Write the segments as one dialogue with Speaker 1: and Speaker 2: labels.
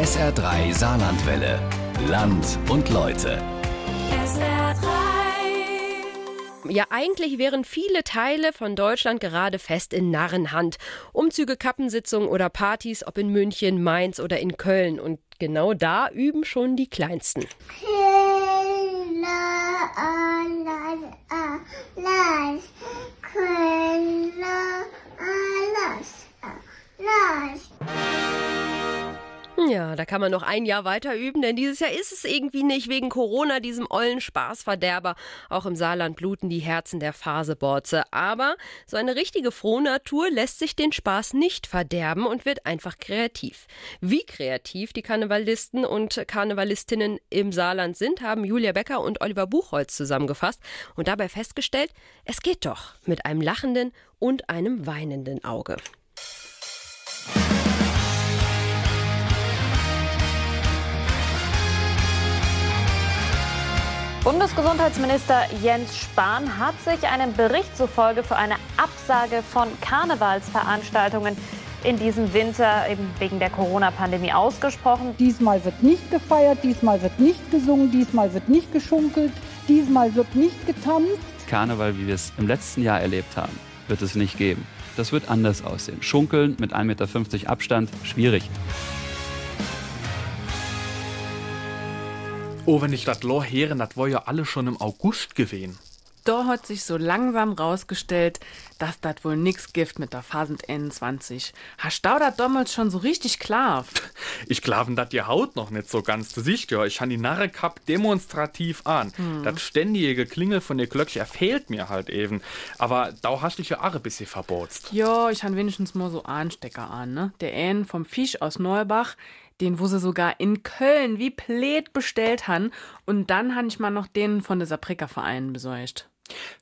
Speaker 1: SR3 Saarlandwelle. Land und Leute.
Speaker 2: SR3.
Speaker 3: Ja, eigentlich wären viele Teile von Deutschland gerade fest in Narrenhand. Umzüge, Kappensitzungen oder Partys, ob in München, Mainz oder in Köln. Und genau da üben schon die Kleinsten. Ja, da kann man noch ein Jahr weiter üben, denn dieses Jahr ist es irgendwie nicht wegen Corona, diesem ollen Spaßverderber. Auch im Saarland bluten die Herzen der Phaseborze. Aber so eine richtige Frohnatur lässt sich den Spaß nicht verderben und wird einfach kreativ. Wie kreativ die Karnevalisten und Karnevalistinnen im Saarland sind, haben Julia Becker und Oliver Buchholz zusammengefasst und dabei festgestellt, es geht doch mit einem lachenden und einem weinenden Auge.
Speaker 4: Bundesgesundheitsminister Jens Spahn hat sich einem Bericht zufolge für eine Absage von Karnevalsveranstaltungen in diesem Winter eben wegen der Corona-Pandemie ausgesprochen.
Speaker 5: Diesmal wird nicht gefeiert, diesmal wird nicht gesungen, diesmal wird nicht geschunkelt, diesmal wird nicht getanzt.
Speaker 6: Karneval, wie wir es im letzten Jahr erlebt haben, wird es nicht geben. Das wird anders aussehen. Schunkeln mit 1,50 Meter Abstand, schwierig.
Speaker 7: Oh, wenn ich das Lohr höre, das war ja alle schon im August gewesen.
Speaker 8: Da hat sich so langsam rausgestellt, dass das wohl nix gibt mit der Phasend 21. Hast du das damals schon so richtig klar?
Speaker 7: Ich glaube, das die Haut noch nicht so ganz. Du siehst ja, ich han die Narre gehabt demonstrativ an. Das ständige Geklingel von der Glöckchen fehlt mir halt eben. Aber da hast du dich ja auch ein bisschen verbotzt.
Speaker 8: Ja, ich han wenigstens mal so Anstecker an, ne? Der Ähn vom Fisch aus Neubach, den wo sie sogar in Köln wie Plät bestellt han. Und dann han ich mal noch den von der Saprika-Verein besorgt.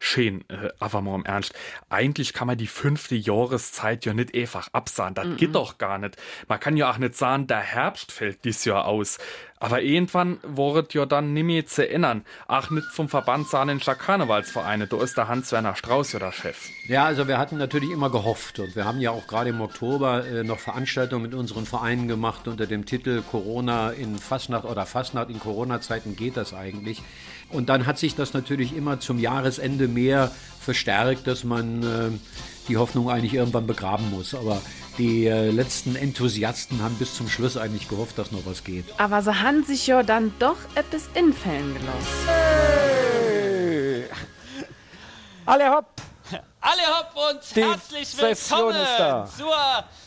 Speaker 7: Schön, äh, aber mal im Ernst. Eigentlich kann man die fünfte Jahreszeit ja nicht einfach absahen. Das geht doch gar nicht. Man kann ja auch nicht sagen, der Herbst fällt dies Jahr aus. Aber irgendwann wird ja dann nimmer zu ändern. Ach, nicht vom Verband Saarländischer Karnevalsvereine. Da ist der Hans-Werner Strauß ja der Chef.
Speaker 9: Ja, also wir hatten natürlich immer gehofft und wir haben ja auch gerade im Oktober äh, noch Veranstaltungen mit unseren Vereinen gemacht unter dem Titel Corona in Fastnacht oder Fastnacht in Corona-Zeiten geht das eigentlich. Und dann hat sich das natürlich immer zum Jahresende mehr verstärkt, dass man äh, die Hoffnung eigentlich irgendwann begraben muss. Aber die äh, letzten Enthusiasten haben bis zum Schluss eigentlich gehofft, dass noch was geht.
Speaker 8: Aber sie han sich ja dann doch etwas infällen gelassen.
Speaker 10: Alle hopp!
Speaker 11: Alle hopp und
Speaker 10: Die
Speaker 11: herzlich willkommen zur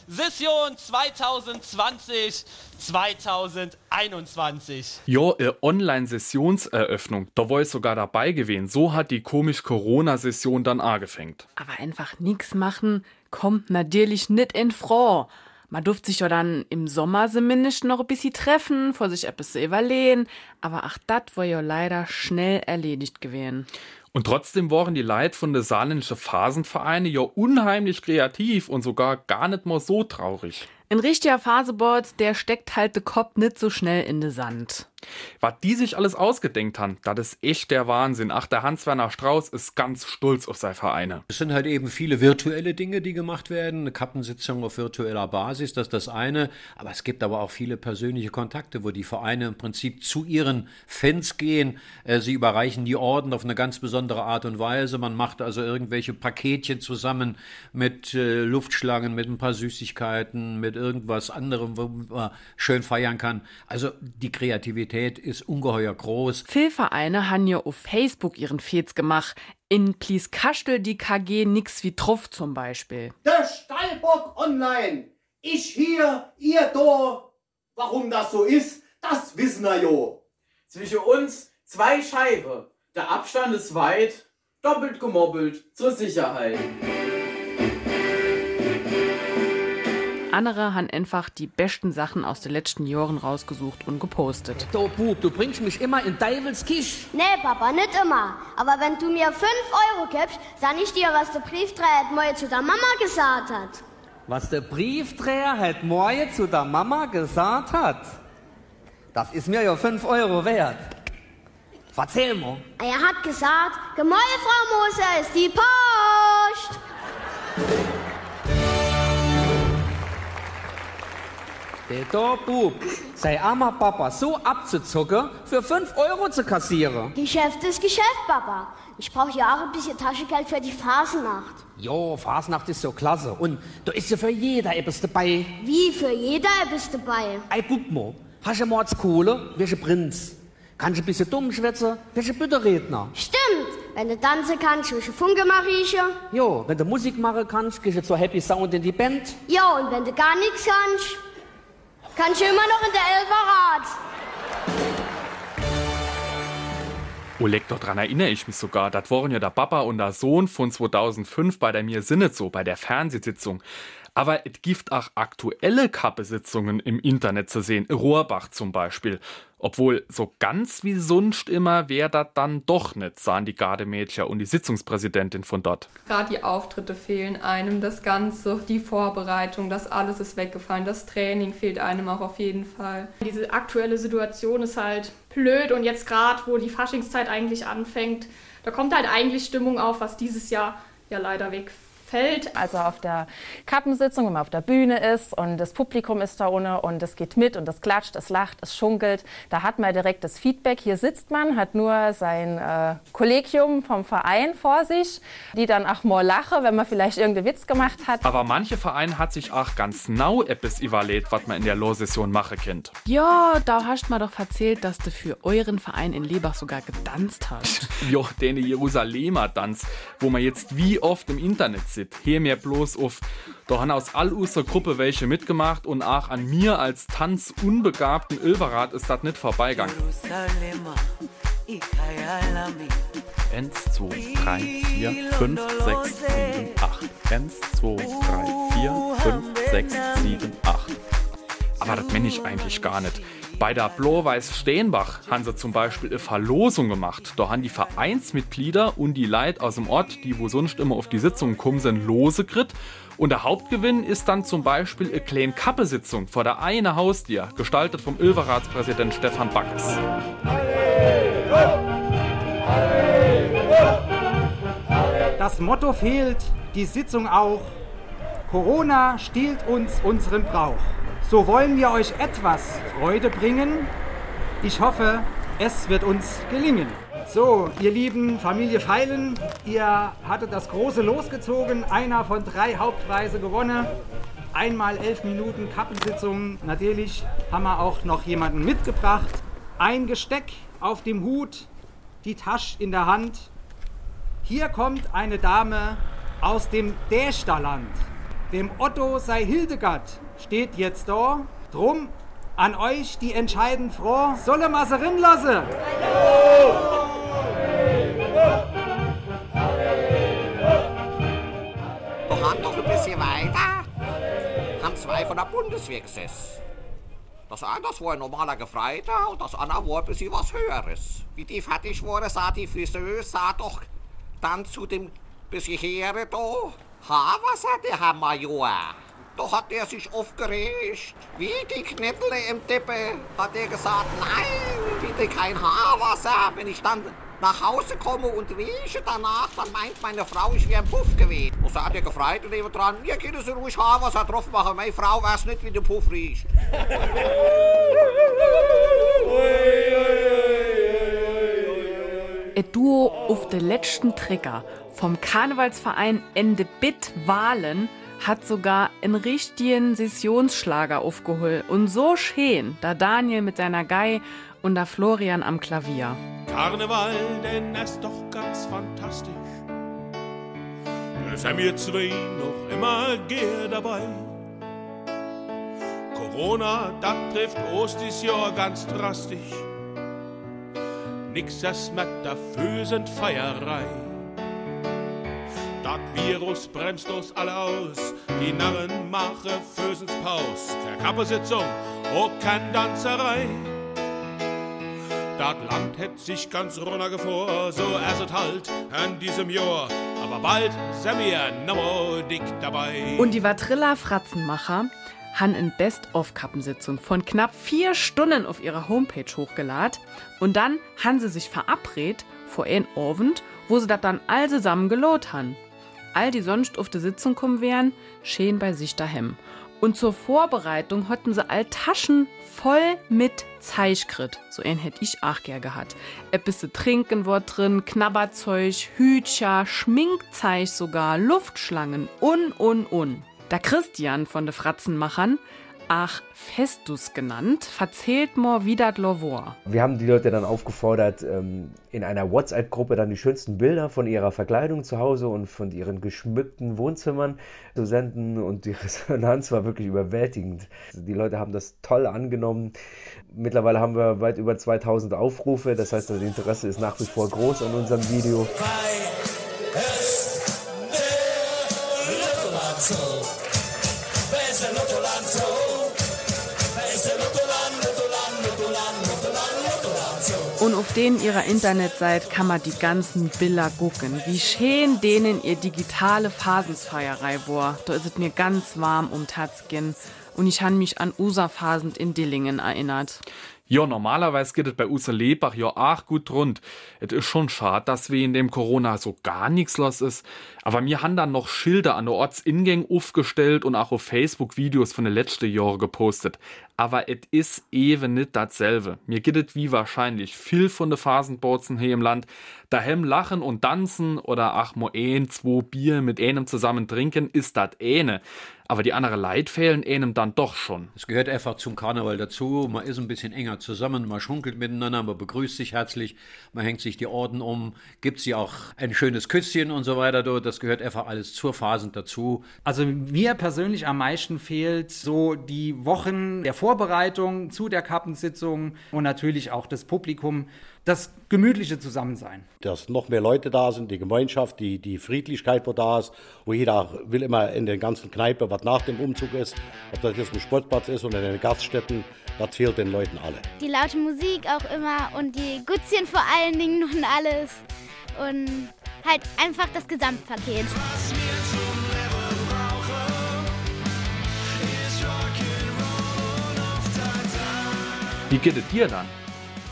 Speaker 11: Session 2020 2021.
Speaker 7: Ja, äh, Online-Sessionseröffnung. Da war ich sogar dabei gewesen. So hat die komisch Corona-Session dann angefangen.
Speaker 8: Aber einfach nix machen kommt natürlich nicht in Frau. Man durfte sich ja dann im Sommer zumindest noch ein bisschen treffen, vor sich etwas zu überlegen. Aber ach, das war ja leider schnell erledigt gewesen.
Speaker 7: Und trotzdem waren die Leute von der saarländischen Phasenvereine ja unheimlich kreativ und sogar gar nicht mal so traurig.
Speaker 8: Ein richtiger Phaseboard, der steckt halt de Kopf nicht so schnell in den Sand.
Speaker 7: Was die sich alles ausgedenkt haben, das ist echt der Wahnsinn. Ach, der Hans-Werner Strauß ist ganz stolz auf seine Vereine.
Speaker 9: Es sind halt eben viele virtuelle Dinge, die gemacht werden. Eine Kappensitzung auf virtueller Basis, das ist das eine. Aber es gibt aber auch viele persönliche Kontakte, wo die Vereine im Prinzip zu ihren Fans gehen. Äh, Sie überreichen die Orden auf eine ganz besondere Art und Weise. Man macht also irgendwelche Paketchen zusammen mit äh, Luftschlangen, mit ein paar Süßigkeiten, mit irgendwas anderem, wo man schön feiern kann. Also die Kreativität ist ungeheuer groß.
Speaker 8: Viele Vereine haben ja auf Facebook ihren Fets gemacht. In Plieskastel die KG nix wie Truff zum Beispiel.
Speaker 12: Der Stallbock online. Ich hier, ihr da. Warum das so ist, das wissen wir jo.
Speaker 13: Zwischen uns zwei Scheibe. Der Abstand ist weit, doppelt gemobbelt, zur Sicherheit.
Speaker 8: Andere haben einfach die besten Sachen aus den letzten Jahren rausgesucht und gepostet.
Speaker 14: Du Bub, du bringst mich immer in Deivels Kisch.
Speaker 15: Nee, Papa, nicht immer. Aber wenn du mir 5 Euro gibst, sag ich dir, was der Briefträger mal zu der Mama gesagt hat.
Speaker 14: Was der Briefträger heute Morgen zu der Mama gesagt hat, das ist mir ja 5 Euro wert. Erzähl mal.
Speaker 15: Er hat gesagt, Gemäuel, Frau Moser, ist die Post.
Speaker 14: Da Bub, sei armer Papa so abzuzocken, für 5 Euro zu kassieren.
Speaker 15: Geschäft ist Geschäft, Papa. Ich brauche ja auch ein bisschen Taschengeld für die Phasenacht.
Speaker 14: Jo, Fasnacht ist so klasse. Und da ist ja für jeder etwas dabei.
Speaker 15: Wie für jeder bist dabei.
Speaker 14: Ey, guck mal, hast du Mords Kohle, welche Prinz? Kannst du ein bisschen dumm schwätzen, welche Bütterredner?
Speaker 15: Stimmt. Wenn du tanzen kannst, welche Funke mache ich ja.
Speaker 14: Jo, wenn du Musik machen kannst, gehst du zur Happy Sound in die Band.
Speaker 15: Ja, und wenn du gar nichts kannst, kannst du immer noch in der Elferrad.
Speaker 7: Oleg, dort dran erinnere ich mich sogar. Das waren ja der Papa und der Sohn von 2005 bei der Mir Sinnet so, bei der Fernsehsitzung. Aber es gibt auch aktuelle Kappesitzungen im Internet zu sehen, Rohrbach zum Beispiel. Obwohl so ganz wie sonst immer wäre das dann doch nicht, sahen die Gardemädchen und die Sitzungspräsidentin von dort.
Speaker 2: Gerade die Auftritte fehlen einem, das Ganze, die Vorbereitung, das alles ist weggefallen, das Training fehlt einem auch auf jeden Fall. Diese aktuelle Situation ist halt blöd und jetzt gerade, wo die Faschingszeit eigentlich anfängt, da kommt halt eigentlich Stimmung auf, was dieses Jahr ja leider wegfällt.
Speaker 10: Also auf der Kappensitzung, wenn man auf der Bühne ist und das Publikum ist da ohne und es geht mit und es klatscht, es lacht, es schunkelt, da hat man direkt das Feedback. Hier sitzt man, hat nur sein äh, Kollegium vom Verein vor sich, die dann auch mal lachen, wenn man vielleicht irgendeinen Witz gemacht hat.
Speaker 7: Aber manche Vereine hat sich auch ganz genau etwas überlegt, was man in der Lohsession machen kennt.
Speaker 8: Ja, da hast du mir doch erzählt, dass du für euren Verein in Lebach sogar getanzt hast.
Speaker 7: Jo, den Jerusalemer Tanz, wo man jetzt wie oft im Internet sieht. Hier mir bloß auf. Da haben aus all unserer Gruppe welche mitgemacht und auch an mir als tanzunbegabten Ilverat ist das nicht vorbeigegangen. 1, 2, 3, 4, 5, 6, 7, 8. 1, 2, 3, 4, 5, 6, 7, 8. Aber das meine ich eigentlich gar nicht. Bei der Blau-Weiß Steenbach haben sie zum Beispiel eine Verlosung gemacht. Da haben die Vereinsmitglieder und die Leute aus dem Ort, die wo sonst immer auf die Sitzungen kommen, sind lose gekriegt. Und der Hauptgewinn ist dann zum Beispiel eine kleine Kappesitzung vor der eine Haustier, gestaltet vom Ilveratspräsident Stefan Backes.
Speaker 16: Das Motto fehlt, die Sitzung auch. Corona stiehlt uns unseren Brauch. So wollen wir euch etwas Freude bringen. Ich hoffe, es wird uns gelingen. So, ihr lieben Familie Feilen, ihr hattet das große losgezogen. Einer von drei Hauptpreise gewonnen. Einmal elf Minuten Kappensitzung. Natürlich haben wir auch noch jemanden mitgebracht. Ein Gesteck auf dem Hut, die Tasche in der Hand. Hier kommt eine Dame aus dem Dästerland. Dem Otto sei Hildegard steht jetzt da. Drum an euch die entscheidend froh. Solle man sie rinlassen?
Speaker 17: Doch haben doch ein bisschen weiter. Haben zwei von der Bundeswehr gesessen. Das eine, das war ein normaler Gefreiter und das andere war ein bisschen was Höheres. Wie die fertig waren, sah die Friseuse, sah doch dann zu dem bisschen Heere da. Haarwasser, der Herr Major. Da hat er sich aufgeregt. Wie die Knettle im Tippe hat er gesagt, nein, bitte kein Haarwasser. Wenn ich dann nach Hause komme und rieche danach, dann meint meine Frau, ich wäre ein Puff gewesen. Und so hat er gefreut und neben dran, ihr könnt so ruhig Haarwasser drauf machen. Meine Frau weiß nicht, wie der Puff riecht.
Speaker 8: Ein Duo auf den letzten Trigger vom Karnevalsverein Ende Bit Wahlen hat sogar einen richtigen Sessionsschlager aufgeholt. Und so schön, da Daniel mit seiner Gei und da Florian am Klavier.
Speaker 18: Karneval, denn er ist doch ganz fantastisch. Sind wir zwei noch immer gern dabei. Corona, das trifft dieses Jahr ganz drastisch. Nix das mit der Fösend Feierei. Das Virus bremst uns alle aus. Die Narren machen Fösens Paus. Keine Kappensitzung, auch keine Danzerei. Das Land hätt sich ganz runtergefroren, so erst halt an diesem Jahr. Aber bald sind wir noch dick dabei.
Speaker 8: Und die Vatrilla Fratzenmacher haben in Best-of-Kappensitzung von knapp vier Stunden auf ihrer Homepage hochgeladen. Und dann haben sie sich verabredet vor ein Abend, wo sie das dann all zusammen gelot haben. All die sonst auf die Sitzung kommen wären, schön bei sich daheim. Und zur Vorbereitung hatten sie all Taschen voll mit Zeichkrit. So einen hätte ich auch gern gehabt. Etwas trinken war drin, Knabberzeug, Hütcher, Schminkzeug sogar, Luftschlangen und, und, und. Der Christian von de Fratzenmachern ach Festus genannt, verzählt wie das war.
Speaker 19: Wir haben die Leute dann aufgefordert, ähm, in einer WhatsApp-Gruppe dann die schönsten Bilder von ihrer Verkleidung zu Hause und von ihren geschmückten Wohnzimmern zu senden und die Resonanz war wirklich überwältigend. Die Leute haben das toll angenommen. Mittlerweile haben wir weit über 2000 Aufrufe, das heißt, das Interesse ist nach wie vor groß an unserem Video.
Speaker 8: Und denen ihrer Internetseite kann man die ganzen Bilder gucken. Wie schön denen ihr digitale Phasensfeierei war. Da ist es mir ganz warm um Tatzkin. Und ich han mich an Usa-Phasend in Dillingen erinnert.
Speaker 7: Ja, normalerweise geht es bei in Lebach ja auch gut rund. Es ist schon schade, dass wir in dem Corona so gar nichts los ist. Aber wir haben dann noch Schilder an der Ortsingänge aufgestellt und auch auf Facebook Videos von den letzten Jahren gepostet. Aber es ist eben nicht dasselbe. Mir geht es wie wahrscheinlich viel von den Phasenbozen hier im Land. Daheim lachen und tanzen oder ach mo ein, zwei Bier mit einem zusammen trinken ist das eine. Aber die anderen Leid fehlen einem dann doch schon.
Speaker 9: Es gehört einfach zum Karneval dazu. Man ist ein bisschen enger zusammen, man schunkelt miteinander, man begrüßt sich herzlich, man hängt sich die Orden um, gibt sie auch ein schönes Küsschen und so weiter. Das gehört einfach alles zur Phasen dazu.
Speaker 16: Also mir persönlich am meisten fehlt so die Wochen der Vorbereitung zu der Kappensitzung und natürlich auch das Publikum das gemütliche Zusammensein.
Speaker 20: Dass noch mehr Leute da sind, die Gemeinschaft, die, die Friedlichkeit, wo da ist, wo jeder will immer in den ganzen Kneipen, was nach dem Umzug ist, ob das jetzt ein Sportplatz ist oder in den Gaststätten, das fehlt den Leuten alle.
Speaker 15: Die laute Musik auch immer und die Gutzchen vor allen Dingen und alles. Und halt einfach das Gesamtpaket.
Speaker 7: Wie geht es dir dann?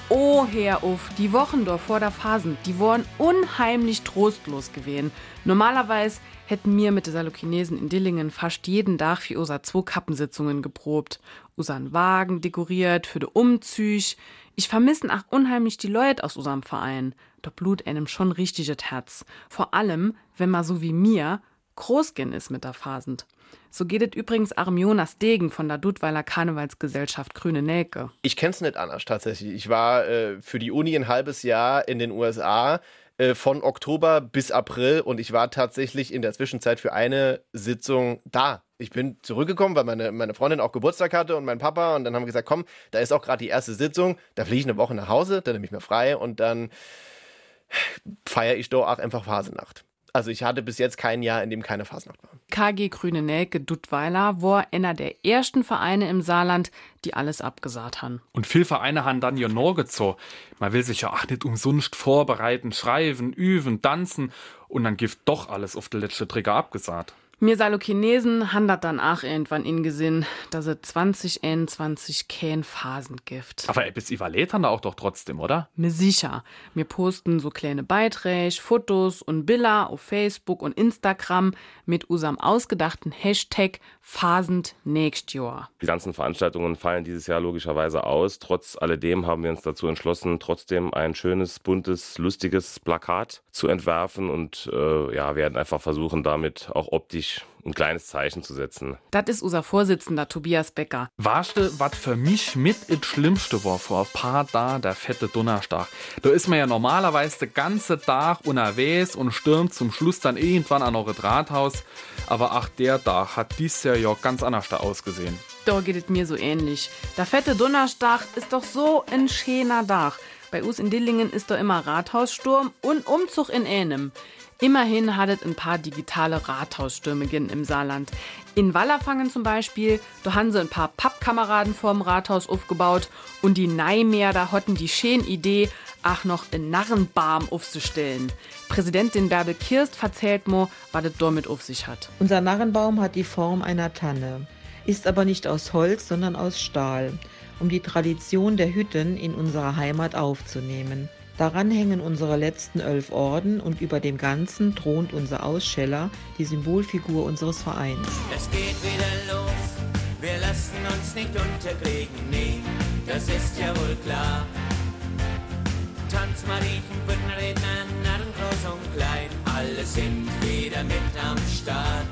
Speaker 8: Oh, Herr auf, die Wochen dort vor der Phasen, die waren unheimlich trostlos gewesen. Normalerweise hätten wir mit den Salochinesen in Dillingen fast jeden Tag für unser zwei Kappensitzungen geprobt, unseren Wagen dekoriert für de Umzüg. Ich vermissen auch unheimlich die Leute aus unserem Verein. Da blut einem schon richtiges Herz. Vor allem, wenn man so wie mir großgen ist mit der Phasend. So geht es übrigens auch Degen von der Dudweiler Karnevalsgesellschaft Grüne Nelke.
Speaker 21: Ich kenn's nicht anders tatsächlich. Ich war äh, für die Uni ein halbes Jahr in den USA äh, von Oktober bis April und ich war tatsächlich in der Zwischenzeit für eine Sitzung da. Ich bin zurückgekommen, weil meine, meine Freundin auch Geburtstag hatte und mein Papa und dann haben wir gesagt, komm, da ist auch gerade die erste Sitzung, da fliege ich eine Woche nach Hause, dann nehme ich mir frei und dann feiere ich doch auch einfach Phasenacht. Also ich hatte bis jetzt kein Jahr, in dem keine Fasnacht war.
Speaker 8: KG Grüne Nelke Duttweiler war einer der ersten Vereine im Saarland, die alles abgesagt haben.
Speaker 7: Und viele Vereine haben dann ja noch gezogen. Man will sich ja auch nicht umsonst vorbereiten, schreiben, üben, tanzen und dann gibt doch alles auf der letzte Trigger abgesagt.
Speaker 8: Mir Salochinesen han dat dann auch irgendwann in Gesinn, dass es 2021 kein Phasen gibt.
Speaker 7: Aber etwas überlebt haben da auch doch trotzdem, oder?
Speaker 8: Mir sicher. Wir posten so kleine Beiträge, Fotos und Bilder auf Facebook und Instagram mit unserem ausgedachten Hashtag Phasend nächst Jahr.
Speaker 22: Die ganzen Veranstaltungen fallen dieses Jahr logischerweise aus. Trotz alledem haben wir uns dazu entschlossen, trotzdem ein schönes, buntes, lustiges Plakat zu entwerfen und äh, ja, werden einfach versuchen, damit auch optisch ein kleines Zeichen zu setzen.
Speaker 8: Das ist unser Vorsitzender Tobias Becker.
Speaker 7: Warste, was für mich mit das Schlimmste war vor ein paar Tagen, der fette Donnerstag. Da ist man ja normalerweise den ganzen Tag unterwegs und stürmt zum Schluss dann irgendwann an eure Rathaus. Aber ach, der Tag hat dieses Jahr ja ganz anders da ausgesehen.
Speaker 8: Da geht es mir so ähnlich. Der fette Donnerstag ist doch so ein schöner Tag. Bei uns in Dillingen ist da immer Rathaussturm und Umzug in Ähnem. Immerhin hat es ein paar digitale Rathausstürme im Saarland. In Wallerfangen zum Beispiel, da haben sie ein paar Pappkameraden vorm Rathaus aufgebaut und die Neimeer, da hatten die schöne Idee, ach noch einen Narrenbarm aufzustellen. Präsidentin Bärbel Kirst verzählt mir, was es damit auf sich hat.
Speaker 23: Unser Narrenbaum hat die Form einer Tanne, ist aber nicht aus Holz, sondern aus Stahl, um die Tradition der Hütten in unserer Heimat aufzunehmen. Daran hängen unsere letzten elf Orden und über dem Ganzen thront unser Ausscheller, die Symbolfigur unseres Vereins.
Speaker 24: Es geht wieder los,
Speaker 25: Wir lassen uns nicht unterkriegen, nee, das ist ja wohl klar. Tanzmariechen, Büttenredner, Narren groß und klein, alle sind wieder mit am Start.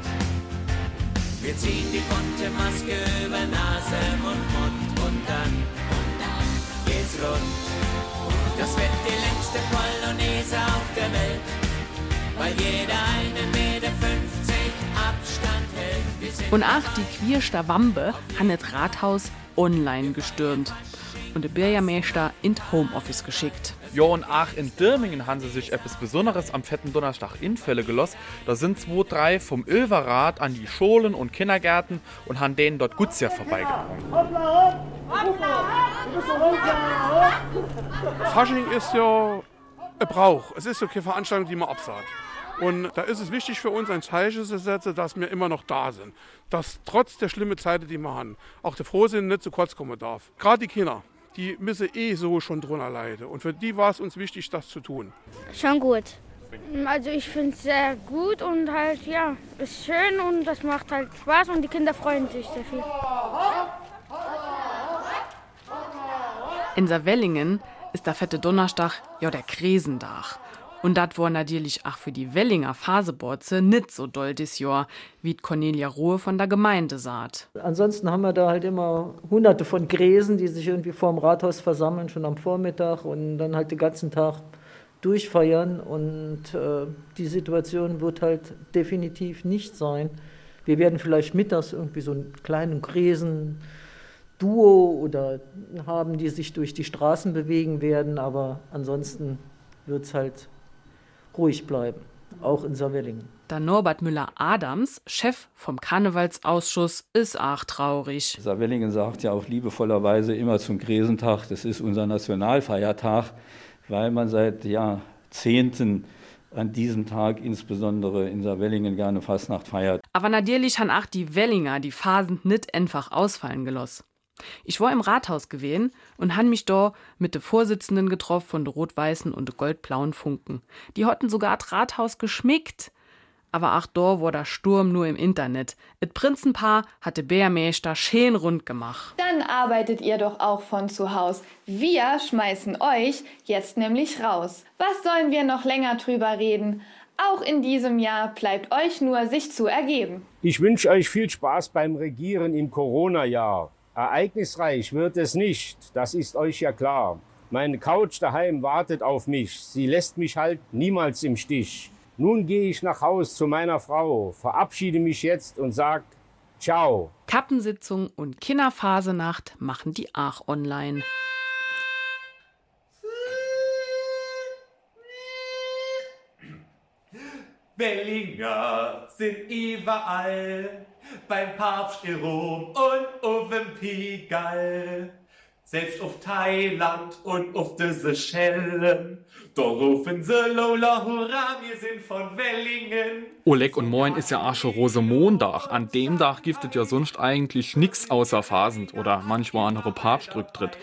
Speaker 25: Wir ziehen die bunte Maske über Nase und Mund und dann, und dann geht's rund. Das wird die längste Polonaise auf der Welt, weil jeder einen Meter 50 Abstand hält.
Speaker 8: Und ach, die queerste Wampe hat das Rathaus online gestürmt und der Bürgermeister in Homeoffice geschickt.
Speaker 7: Ja, und auch in Dirmingen haben sie sich etwas Besonderes am fetten Donnerstag Infälle gelost. Da sind zwei, drei vom Ölverrat an die Schulen und Kindergärten und haben denen dort Gutsja vorbeigebracht.
Speaker 26: Fasching ist ja ein Brauch. Es ist ja keine Veranstaltung, die man absagt. Und da ist es wichtig für uns, ein Zeichen zu setzen, dass wir immer noch da sind. Dass trotz der schlimmen Zeiten, die wir haben, auch der Frohsinn nicht zu kurz kommen darf. Gerade die Kinder, die müssen eh so schon drunter leiden. Und für die war es uns wichtig, das zu tun.
Speaker 27: Schon gut. Also ich finde es sehr gut und halt, ja, ist schön und das macht halt Spaß und die Kinder freuen sich sehr viel.
Speaker 8: In Savellingen ist der fette Donnerstag ja der Krisendach. Und das war natürlich auch für die Wellinger Phaseborze nicht so doll dis Jahr, wie Cornelia Ruhe von der Gemeinde sagt.
Speaker 24: Ansonsten haben wir da halt immer hunderte von Gräsen, die sich irgendwie vorm Rathaus versammeln, schon am Vormittag und dann halt den ganzen Tag durchfeiern. Und äh, die Situation wird halt definitiv nicht sein. Wir werden vielleicht mittags irgendwie so einen kleinen Gräsen. Duo oder haben, die sich durch die Straßen bewegen werden, aber ansonsten wird es halt ruhig bleiben, auch in Savellingen.
Speaker 8: Da Norbert Müller-Adams, Chef vom Karnevalsausschuss, ist auch traurig.
Speaker 28: Savellingen sagt ja auch liebevollerweise immer zum Gräsentag, das ist unser Nationalfeiertag, weil man seit Jahrzehnten an diesem Tag insbesondere in Savellingen gerne Fastnacht feiert.
Speaker 8: Aber natürlich han auch die Wellinger die Phasen nicht einfach ausfallen gelost. Ich war im Rathaus gewesen und han mich da mit de Vorsitzenden getroffen von de rot-weißen und de goldblauen Funken. Die hatten sogar das Rathaus geschmickt. Aber ach da war der Sturm nur im Internet. Et Prinzenpaar hatte Bärmeister schön rund gemacht.
Speaker 29: Dann arbeitet ihr doch auch von zu Haus. Wir schmeißen euch jetzt nämlich raus. Was sollen wir noch länger drüber reden? Auch in diesem Jahr bleibt euch nur, sich zu ergeben.
Speaker 30: Ich wünsche euch viel Spaß beim Regieren im Corona-Jahr. Ereignisreich wird es nicht, das ist euch ja klar. Meine Couch daheim wartet auf mich, sie lässt mich halt niemals im Stich. Nun gehe ich nach Haus zu meiner Frau, verabschiede mich jetzt und sag Ciao.
Speaker 8: Kappensitzung und Kinderphasenacht machen die auch online.
Speaker 25: Wellinger sind überall, beim Papst in Rom und dem Pigal. Selbst auf Thailand und auf die Seychellen, da rufen sie Lola Hurra, wir sind von Wellingen.
Speaker 7: Oleg und Moin ist ja auch schon Rosemontag. An dem Tag giftet ja sonst eigentlich nix außer Phasend oder manchmal andere Papstrücktritt.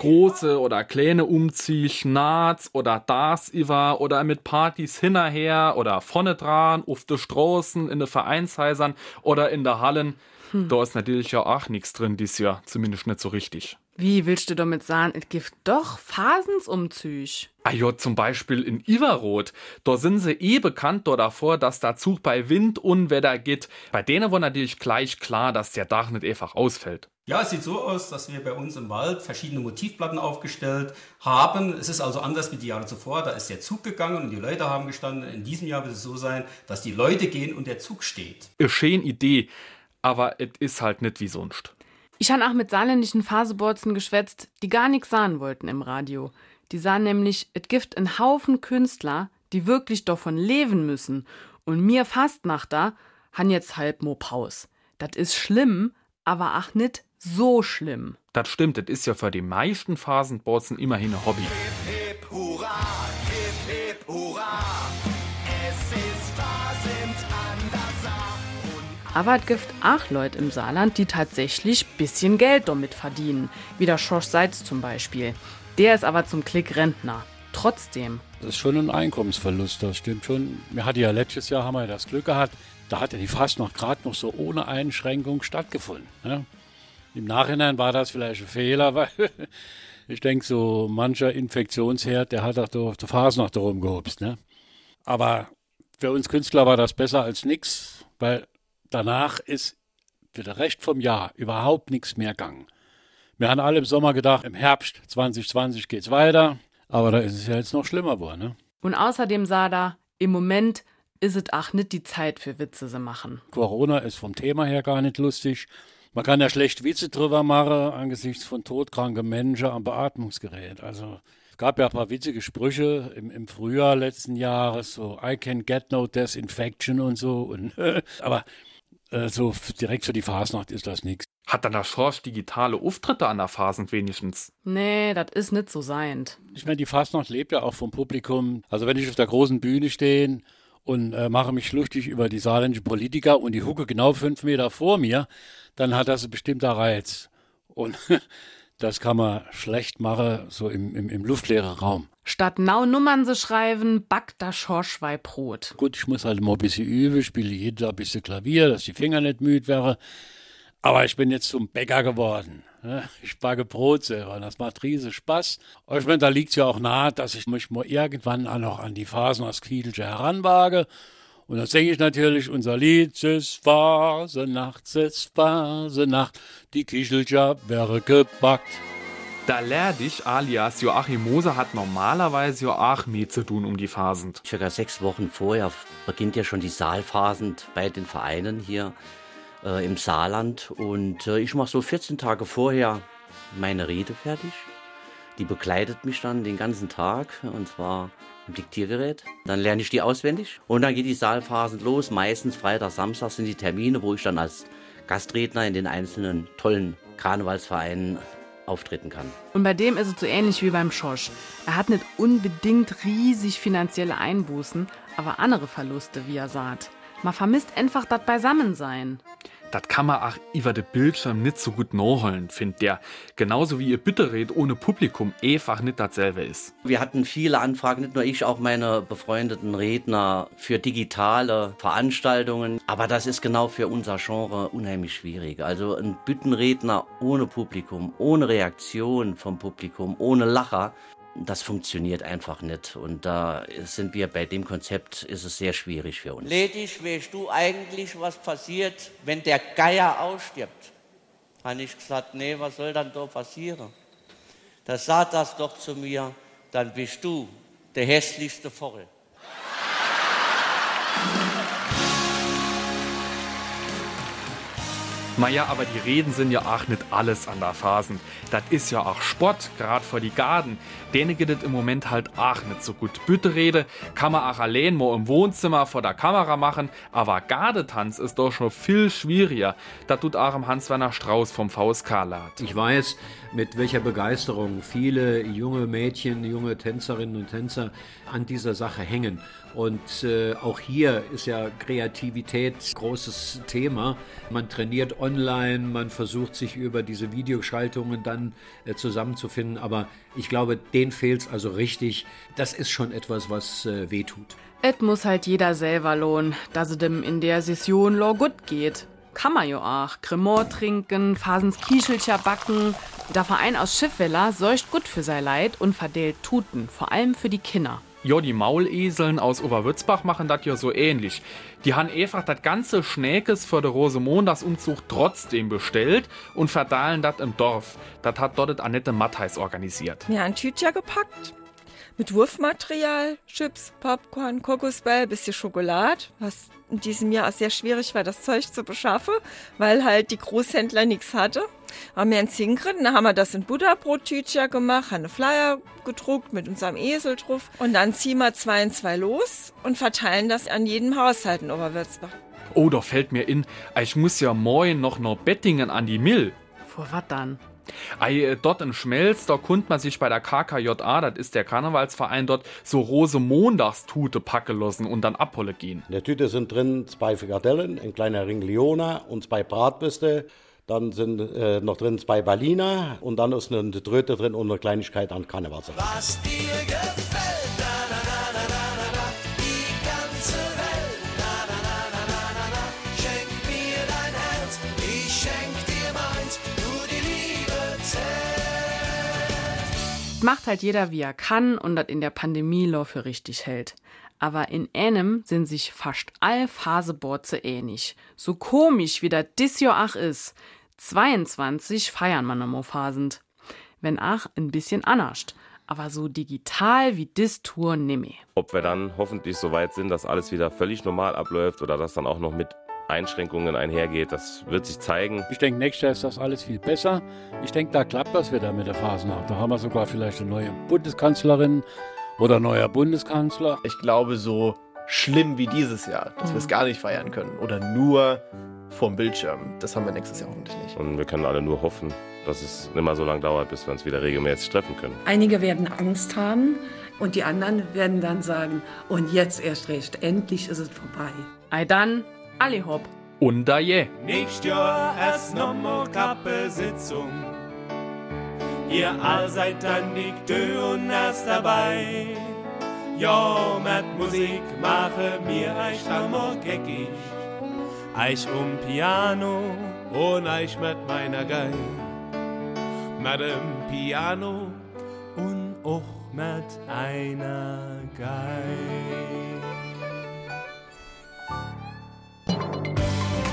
Speaker 7: Große oder kleine Umzieh, Schnaz oder das Iva oder mit Partys hinterher oder vorne dran, auf de Straßen, in de Vereinshäusern oder in der Hallen. Da ist natürlich ja auch nichts drin dieses Jahr, zumindest nicht so richtig.
Speaker 8: Wie willst du damit sagen, es gibt doch Phasensumzüg?
Speaker 7: Ah ja, zum Beispiel in Iverrot. Da sind sie eh bekannt da davor, dass der Zug bei Wind und Wetter geht. Bei denen war natürlich gleich klar, dass der Dach nicht einfach ausfällt.
Speaker 31: Ja, es sieht so aus, dass wir bei uns im Wald verschiedene Motivplatten aufgestellt haben. Es ist also anders wie die Jahre zuvor. Da ist der Zug gegangen und die Leute haben gestanden. In diesem Jahr wird es so sein, dass die Leute gehen und der Zug steht.
Speaker 7: Eine schöne Idee, aber es ist halt nicht wie sonst.
Speaker 8: Ich han auch mit saarländischen Phaseborzen geschwätzt, die gar nichts sahen wollten im Radio. Die sahen nämlich, es gibt einen Haufen Künstler, die wirklich davon leben müssen. Und mir Fastnachter han jetzt halb mo Paus. Das ist schlimm, aber ach nicht so schlimm.
Speaker 7: Das stimmt, das ist ja für die meisten Phasenborzen immerhin ein Hobby.
Speaker 8: Aber es gibt auch Leute im Saarland, die tatsächlich bisschen Geld damit verdienen. Wie der Schorsch Seitz zum Beispiel. Der ist aber zum Klick Rentner. Trotzdem.
Speaker 32: Das ist schon ein Einkommensverlust, das stimmt schon. Wir hatten ja letztes Jahr haben wir das Glück gehabt, da hat ja die Fastnacht gerade noch so ohne Einschränkung stattgefunden. Ne? Im Nachhinein war das vielleicht ein Fehler, weil ich denke, so mancher Infektionsherd, der hat auch auf der Fasnacht darum gehopst. Ne? Aber für uns Künstler war das besser als nichts, weil danach ist für den Rest vom Jahr überhaupt nichts mehr gegangen. Wir haben alle im Sommer gedacht, im Herbst 2020 geht's weiter, aber da ist es ja jetzt noch schlimmer geworden. Ne?
Speaker 8: Und außerdem sah da, im Moment ist es auch nicht die Zeit für Witze zu machen.
Speaker 32: Corona ist vom Thema her gar nicht lustig. Man kann ja schlecht Witze drüber machen angesichts von todkranken Menschen am Beatmungsgerät. Also es gab ja ein paar witzige Sprüche im, im Frühjahr letzten Jahres, so I can get no disinfection und so. Und, aber äh, so direkt für die Fasnacht ist das nichts.
Speaker 7: Hat dann der Schorsch digitale Auftritte an der Fasnacht wenigstens?
Speaker 8: Nee, das ist nicht so seiend.
Speaker 32: Ich meine, die Fasnacht lebt ja auch vom Publikum. Also wenn ich auf der großen Bühne stehe und äh, mache mich lustig über die saarländischen Politiker und die hucke genau fünf Meter vor mir, dann hat das ein bestimmter Reiz. Und das kann man schlecht machen, so im, im, im luftleeren Raum.
Speaker 8: Statt nau Nummern zu schreiben, backt der Schorschweibrot.
Speaker 32: Gut, ich muss halt mal ein bisschen üben, spiele jeden Tag ein bisschen Klavier, dass die Finger nicht müde wären. Aber ich bin jetzt zum Bäcker geworden. Ich backe Brot selber. Das macht riesig Spaß. Und ich meine, da liegt es ja auch nahe, dass ich mich mal irgendwann auch noch an die Phasen aus Kiedelsche heranwage. Und dann singe ich natürlich unser Lied. Es Phasenacht, es Phasenacht, die Kichelscher wäre gebackt.
Speaker 7: Da dich, alias Joachim Moser hat normalerweise mehr zu tun um die Phasen.
Speaker 33: Circa sechs Wochen vorher beginnt ja schon die Saalphasen bei den Vereinen hier äh, im Saarland. Und äh, ich mache so 14 Tage vorher meine Rede fertig. Die begleitet mich dann den ganzen Tag und zwar im Diktiergerät. Dann lerne ich die auswendig und dann geht die Saalphasen los. Meistens Freitag, Samstag sind die Termine, wo ich dann als Gastredner in den einzelnen tollen Karnevalsvereinen auftreten kann.
Speaker 8: Und bei dem ist es so ähnlich wie beim Schosch. Er hat nicht unbedingt riesig finanzielle Einbußen, aber andere Verluste, wie er sagt. Man vermisst einfach das Beisammensein.
Speaker 7: Das kann man auch über den Bildschirm nicht so gut nachholen, findet der. Genauso wie ihr Bitterred ohne Publikum einfach nicht dasselbe ist.
Speaker 33: Wir hatten viele Anfragen, nicht nur ich, auch meine befreundeten Redner für digitale Veranstaltungen. Aber das ist genau für unser Genre unheimlich schwierig. Also ein Büttenredner ohne Publikum, ohne Reaktion vom Publikum, ohne Lacher, das funktioniert einfach nicht. Und da sind wir bei dem Konzept, ist es sehr schwierig für uns.
Speaker 34: Ledig, weißt du eigentlich, was passiert, wenn der Geier ausstirbt? Habe ich gesagt, nee, was soll dann da passieren? Da sagt das doch zu mir, dann bist du der hässlichste Vogel.
Speaker 7: Naja, aber die Reden sind ja auch nicht alles an der Phasen. Das ist ja auch Sport, gerade vor die Garden. Denen geht es im Moment halt auch nicht so gut. Bütterede kann man auch allein mal im Wohnzimmer vor der Kamera machen, aber Gardetanz ist doch schon viel schwieriger. Da tut auch Hans-Werner Strauß vom VSK Lad.
Speaker 9: Ich weiß, mit welcher Begeisterung viele junge Mädchen, junge Tänzerinnen und Tänzer an dieser Sache hängen. Und äh, auch hier ist ja Kreativität großes Thema. Man trainiert online, man versucht sich über diese Videoschaltungen dann äh, zusammenzufinden. Aber ich glaube, denen fehlt es also richtig. Das ist schon etwas, was äh, wehtut.
Speaker 8: Et muss halt jeder selber lohnen, dass es dem in der Session lo gut geht. Kann man ja auch. Cremor trinken, Phasens Kieschelcher backen. Der Verein aus Schiffweller sorgt gut für sein Leid und verdeelt Tuten, vor allem für die Kinder.
Speaker 7: Ja, die Mauleseln aus Oberwürzbach machen das ja so ähnlich. Die haben einfach das ganze Schnäkes für den Rosemontagsumzug trotzdem bestellt und verdahlen das im Dorf. Das hat dort Annette Mattheis organisiert.
Speaker 35: Wir haben Tütja gepackt. Mit Wurfmaterial, Chips, Popcorn, Kokosbell, bisschen Schokolade, was in diesem Jahr auch sehr schwierig war, das Zeug zu beschaffen, weil halt die Großhändler nichts hatte. Haben wir ein Zingrin, dann haben wir das in Butterbrottütchen gemacht, haben eine Flyer gedruckt mit unserem Esel drauf und dann ziehen wir zwei und zwei los und verteilen das an jedem Haushalt in Oberwürzbach.
Speaker 7: Oh, da fällt mir in, ich muss ja morgen noch nach Bettingen an die Mill.
Speaker 8: Vor was dann?
Speaker 7: Ei, äh, dort in Schmelz, da konnte man sich bei der KKJA, das ist der Karnevalsverein dort, so Rosemontagstute packen lassen und dann abholen gehen.
Speaker 20: In der Tüte sind drin zwei Frikadellen, ein kleiner Ring Leona und zwei Bratbüste. Dann sind äh, noch drin zwei Berliner und dann ist eine Tröte drin und eine Kleinigkeit an Karnevalssache.
Speaker 25: Was dir gefällt,
Speaker 8: macht halt jeder, wie er kann und das in der Pandemie für richtig hält. Aber in einem sind sich fast all Phaseborze ähnlich. So komisch wie das dis ach ist. 22 feiern man am Phasend. Wenn ach ein bisschen anascht. Aber so digital wie dis Tour nimme.
Speaker 22: Ob wir dann hoffentlich so weit sind, dass alles wieder völlig normal abläuft oder dass dann auch noch mit Einschränkungen einhergeht, das wird sich zeigen.
Speaker 32: Ich denke, nächstes Jahr ist das alles viel besser. Ich denke, da klappt das wieder mit der Phasennacht. Da haben wir sogar vielleicht eine neue Bundeskanzlerin oder neuer Bundeskanzler.
Speaker 21: Ich glaube, so schlimm wie dieses Jahr, dass wir es gar nicht feiern können oder nur vorm Bildschirm, das haben wir nächstes Jahr hoffentlich nicht.
Speaker 22: Und wir können alle nur hoffen, dass es nicht mehr so lange dauert, bis wir uns wieder regelmäßig treffen können.
Speaker 36: Einige werden Angst haben und die anderen werden dann sagen, und jetzt erst recht, endlich ist es vorbei.
Speaker 8: Ei dann, alle hopp.
Speaker 7: Und da je.
Speaker 18: Nicht Jahr erst nochmal Kappe-Sitzung. Ihr all seid dann nicht dö und erst dabei. Ja, mit Musik mache mir euch einmal geckig. Eich um Piano und eich mit meiner Geig. Mit dem Piano und auch mit einer Geig.